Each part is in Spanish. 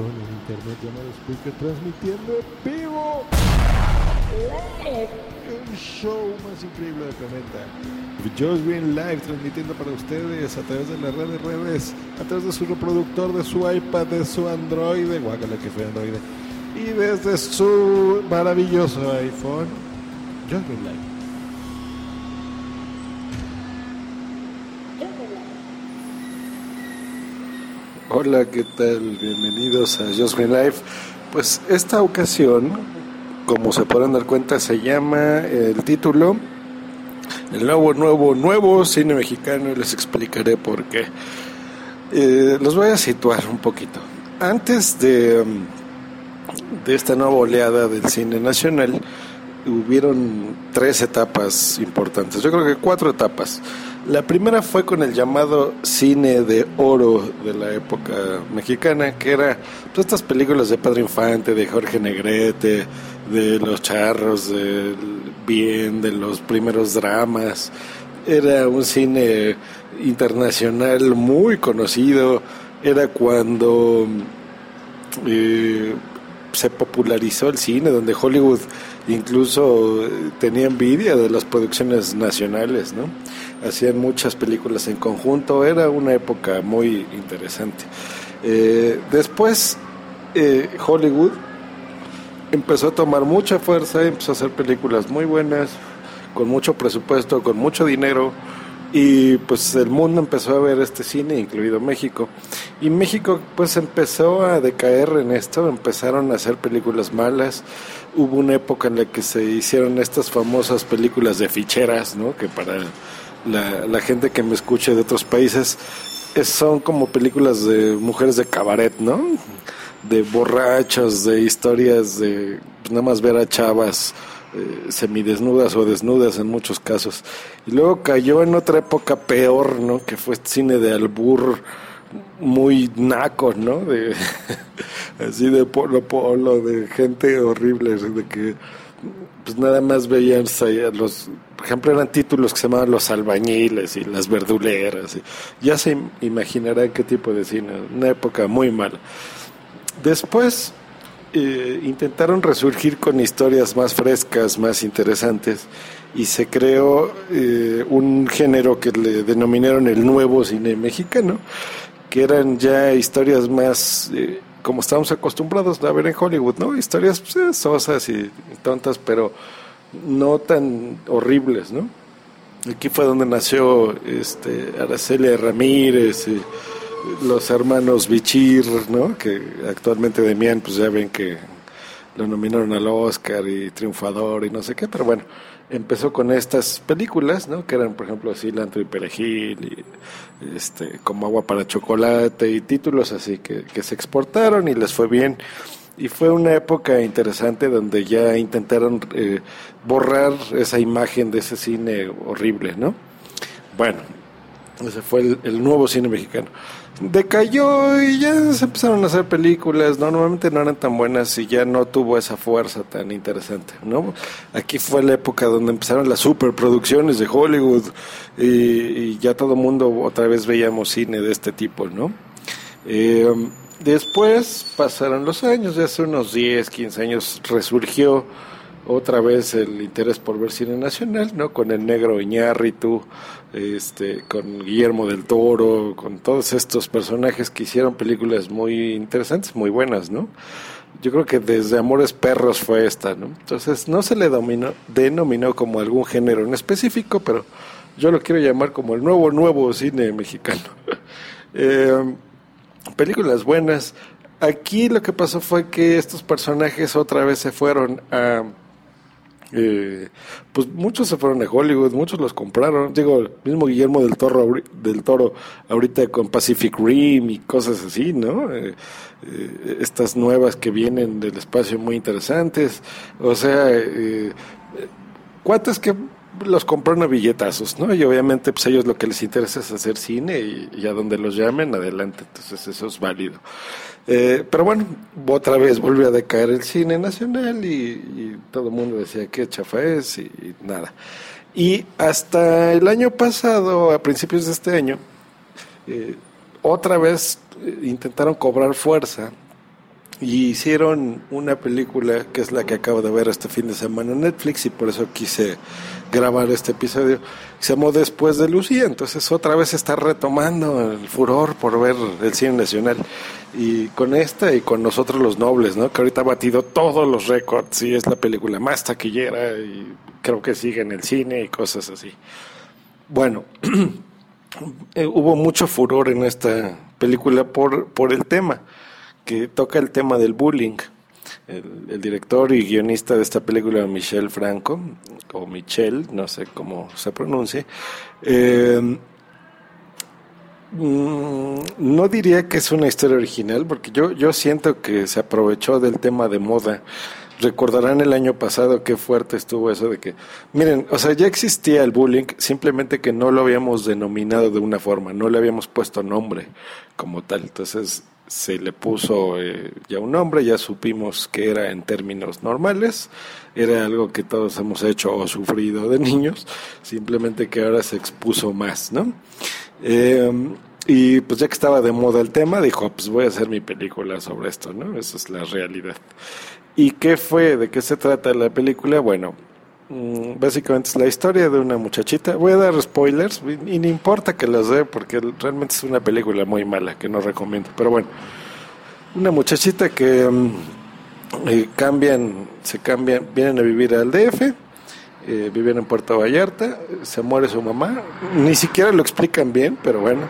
con el internet llamado Speaker transmitiendo en vivo. El show más increíble del planeta. Just Green Live transmitiendo para ustedes a través de las redes redes, a través de su reproductor, de su iPad, de su Android, guácala que fue Android, y desde su maravilloso iPhone. Just Green Live. Hola, ¿qué tal? Bienvenidos a Just Life. Pues esta ocasión, como se podrán dar cuenta, se llama el título El nuevo, nuevo, nuevo cine mexicano y les explicaré por qué. Eh, los voy a situar un poquito. Antes de, de esta nueva oleada del cine nacional, hubieron tres etapas importantes, yo creo que cuatro etapas. La primera fue con el llamado cine de oro de la época mexicana, que era todas estas películas de Padre Infante, de Jorge Negrete, de Los Charros, del Bien, de los primeros dramas. Era un cine internacional muy conocido. Era cuando eh, se popularizó el cine, donde Hollywood incluso tenía envidia de las producciones nacionales, ¿no? hacían muchas películas en conjunto, era una época muy interesante. Eh, después eh, Hollywood empezó a tomar mucha fuerza, empezó a hacer películas muy buenas, con mucho presupuesto, con mucho dinero, y pues el mundo empezó a ver este cine, incluido México. Y México pues empezó a decaer en esto, empezaron a hacer películas malas. Hubo una época en la que se hicieron estas famosas películas de ficheras, ¿no? Que para la, gente que me escuche de otros países, son como películas de mujeres de cabaret, ¿no? De borrachos, de historias de pues, nada más ver a chavas eh, semidesnudas o desnudas en muchos casos. Y luego cayó en otra época peor, ¿no? Que fue cine de albur muy naco, ¿no? De, así de polo polo, de gente horrible, de que pues nada más veían los, por ejemplo, eran títulos que se llamaban Los albañiles y Las verduleras. ya se imaginará qué tipo de cine, una época muy mala. Después eh, intentaron resurgir con historias más frescas, más interesantes, y se creó eh, un género que le denominaron el nuevo cine mexicano, que eran ya historias más... Eh, como estamos acostumbrados a ver en Hollywood, ¿no? Historias pues, sosas y tontas, pero no tan horribles, ¿no? Aquí fue donde nació este Araceli Ramírez y los hermanos Bichir, ¿no? Que actualmente Demian, pues ya ven que lo nominaron al Oscar y triunfador y no sé qué, pero bueno, empezó con estas películas, ¿no? Que eran, por ejemplo, Cilantro y Perejil y este, como agua para chocolate y títulos así que, que se exportaron y les fue bien. Y fue una época interesante donde ya intentaron eh, borrar esa imagen de ese cine horrible, ¿no? Bueno, ese fue el, nuevo cine mexicano. Decayó y ya se empezaron a hacer películas, ¿no? Normalmente no eran tan buenas y ya no tuvo esa fuerza tan interesante, ¿no? Aquí fue la época donde empezaron las superproducciones de Hollywood y, ya todo el mundo otra vez veíamos cine de este tipo, ¿no? Eh, después pasaron los años, ya hace unos 10, 15 años resurgió otra vez el interés por ver cine nacional, ¿no? Con el negro Iñárritu, este, con Guillermo del Toro, con todos estos personajes que hicieron películas muy interesantes, muy buenas, ¿no? Yo creo que desde Amores Perros fue esta, ¿no? Entonces no se le dominó, denominó como algún género en específico, pero yo lo quiero llamar como el nuevo, nuevo cine mexicano. eh, películas buenas. Aquí lo que pasó fue que estos personajes otra vez se fueron a eh, pues muchos se fueron a Hollywood, muchos los compraron. Digo, el mismo Guillermo del Toro, del Toro ahorita con Pacific Rim y cosas así, ¿no? Eh, eh, estas nuevas que vienen del espacio muy interesantes. O sea, eh, cuates que los compraron a billetazos, ¿no? Y obviamente, pues ellos lo que les interesa es hacer cine y, a donde los llamen, adelante. Entonces, eso es válido. Eh, pero bueno, otra vez volvió a decaer el cine nacional y, todo el mundo decía qué chafa es y, nada. Y hasta el año pasado, a principios de este año, eh, otra vez eh, intentaron cobrar fuerza y hicieron una película que es la que acabo de ver este fin de semana en Netflix y por eso quise grabar este episodio. Se llamó Después de Lucía, entonces otra vez está retomando el furor por ver el cine nacional. Y con esta y con nosotros los nobles, ¿no? Que ahorita ha batido todos los récords y es la película más taquillera y creo que sigue en el cine y cosas así. Bueno, eh, hubo mucho furor en esta película por, por el tema que toca el tema del bullying. El, director y guionista de esta película, Michel Franco, o Michel, no sé cómo se pronuncie, eh, mm, no diría que es una historia original, porque yo, yo siento que se aprovechó del tema de moda. Recordarán el año pasado qué fuerte estuvo eso de que, miren, o sea, ya existía el bullying, simplemente que no lo habíamos denominado de una forma, no le habíamos puesto nombre como tal. Entonces, se le puso eh, ya un nombre, ya supimos que era en términos normales, era algo que todos hemos hecho o sufrido de niños, simplemente que ahora se expuso más, ¿no? Em, y pues ya que estaba de moda el tema, dijo, pues voy a hacer mi película sobre esto, ¿no? Esa es la realidad. ¿Y qué fue? ¿De qué se trata la película? Bueno, básicamente es la historia de una muchachita. Voy a dar spoilers y no importa que las dé porque realmente es una película muy mala que no recomiendo. Pero bueno, una muchachita que mm, eh, cambian, se cambian, vienen a vivir al DF, eh, viven en Puerto Vallarta, se muere su mamá, ni siquiera lo explican bien, pero bueno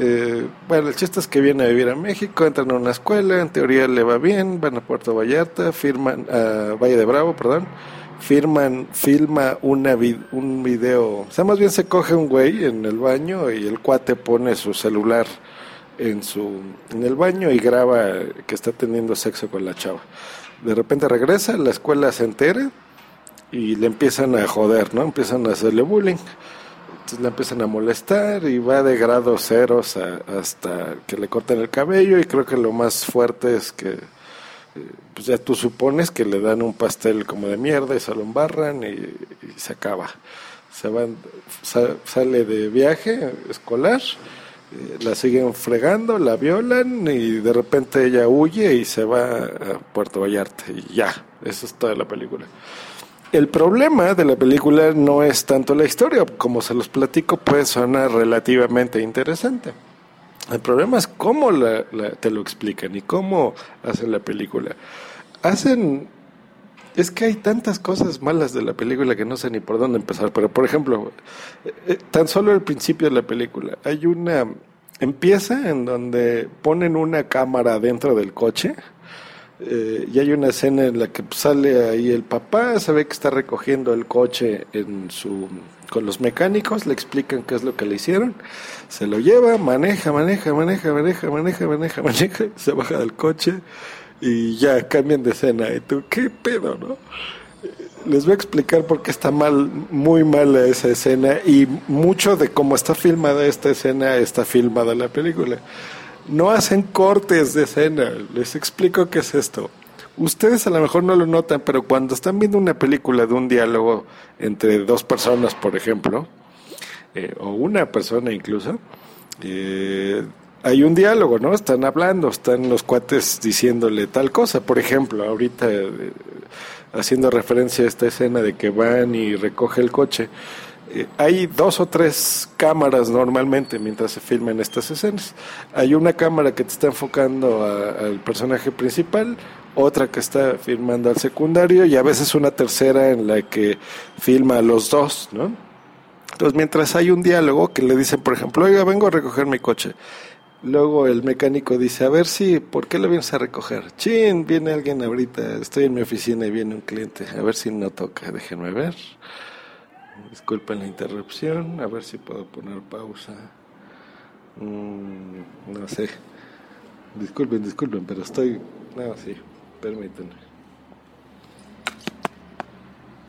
eh, bueno, el chiste es que viene a vivir a México, entran a una escuela, en teoría le va bien, van a Puerto Vallarta, firman, a Valle de Bravo, perdón, firman, filma una un video, o sea, más bien se coge un güey en el baño y el cuate pone su celular en su en el baño y graba que está teniendo sexo con la chava. De repente regresa, la escuela se entera y le empiezan a joder, ¿no? Empiezan a hacerle bullying. Entonces le empiezan a molestar y va de grados ceros hasta que le cortan el cabello y creo que lo más fuerte es que pues ya tú supones que le dan un pastel como de mierda y se lo embarran y, se acaba. Se van, sale de viaje escolar, eh, la siguen fregando, la violan y de repente ella huye y se va a Puerto Vallarta y ya, eso es toda la película. El problema de la película no es tanto la historia, como se los platico, puede sonar relativamente interesante. El problema es cómo te lo explican y cómo hacen la película. Hacen... Es que hay tantas cosas malas de la película que no sé ni por dónde empezar, pero por ejemplo, eh, tan solo el principio de la película, hay una... Empieza en donde ponen una cámara dentro del coche eh, y hay una escena en la que sale ahí el papá, se ve que está recogiendo el coche en su, con los mecánicos, le explican qué es lo que le hicieron, se lo lleva, maneja, maneja, maneja, maneja, maneja, maneja, maneja, se baja del coche y ya cambian de escena. Y tú, ¿qué pedo, no? Les voy a explicar por qué está mal, muy mala esa escena y mucho de cómo está filmada esta escena está filmada la película no hacen cortes de escena. Les explico qué es esto. Ustedes a lo mejor no lo notan, pero cuando están viendo una película de un diálogo entre dos personas, por ejemplo, eh, o una persona incluso, eh, hay un diálogo, ¿no? Están hablando, están los cuates diciéndole tal cosa. Por ejemplo, ahorita eh, haciendo referencia a esta escena de que van y recoge el coche. Eh, hay dos o tres cámaras normalmente mientras se filman estas escenas. Hay una cámara que te está enfocando al personaje principal, otra que está filmando al secundario y a veces una tercera en la que filma a los dos, ¿no? Entonces, mientras hay un diálogo que le dicen, por ejemplo, oiga, vengo a recoger mi coche. Luego el mecánico dice, a ver si, ¿por qué lo vienes a recoger? Chin, viene alguien ahorita, estoy en mi oficina y viene un cliente, a ver si no toca, déjenme ver. Disculpen la interrupción, a ver si puedo poner pausa. Mm, no sé. Disculpen, disculpen, pero estoy... No, sí, permítanme.